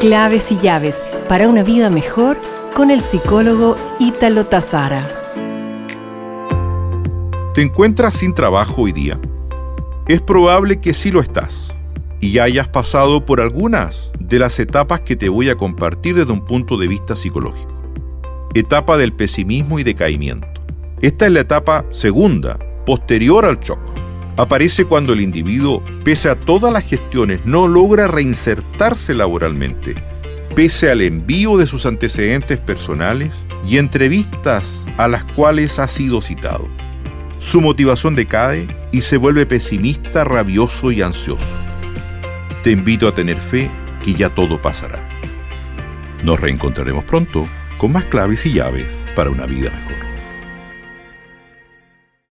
Claves y llaves para una vida mejor con el psicólogo Ítalo Tazara. ¿Te encuentras sin trabajo hoy día? Es probable que sí lo estás y ya hayas pasado por algunas de las etapas que te voy a compartir desde un punto de vista psicológico. Etapa del pesimismo y decaimiento. Esta es la etapa segunda, posterior al shock. Aparece cuando el individuo, pese a todas las gestiones, no logra reinsertarse laboralmente, pese al envío de sus antecedentes personales y entrevistas a las cuales ha sido citado. Su motivación decae y se vuelve pesimista, rabioso y ansioso. Te invito a tener fe que ya todo pasará. Nos reencontraremos pronto con más claves y llaves para una vida mejor.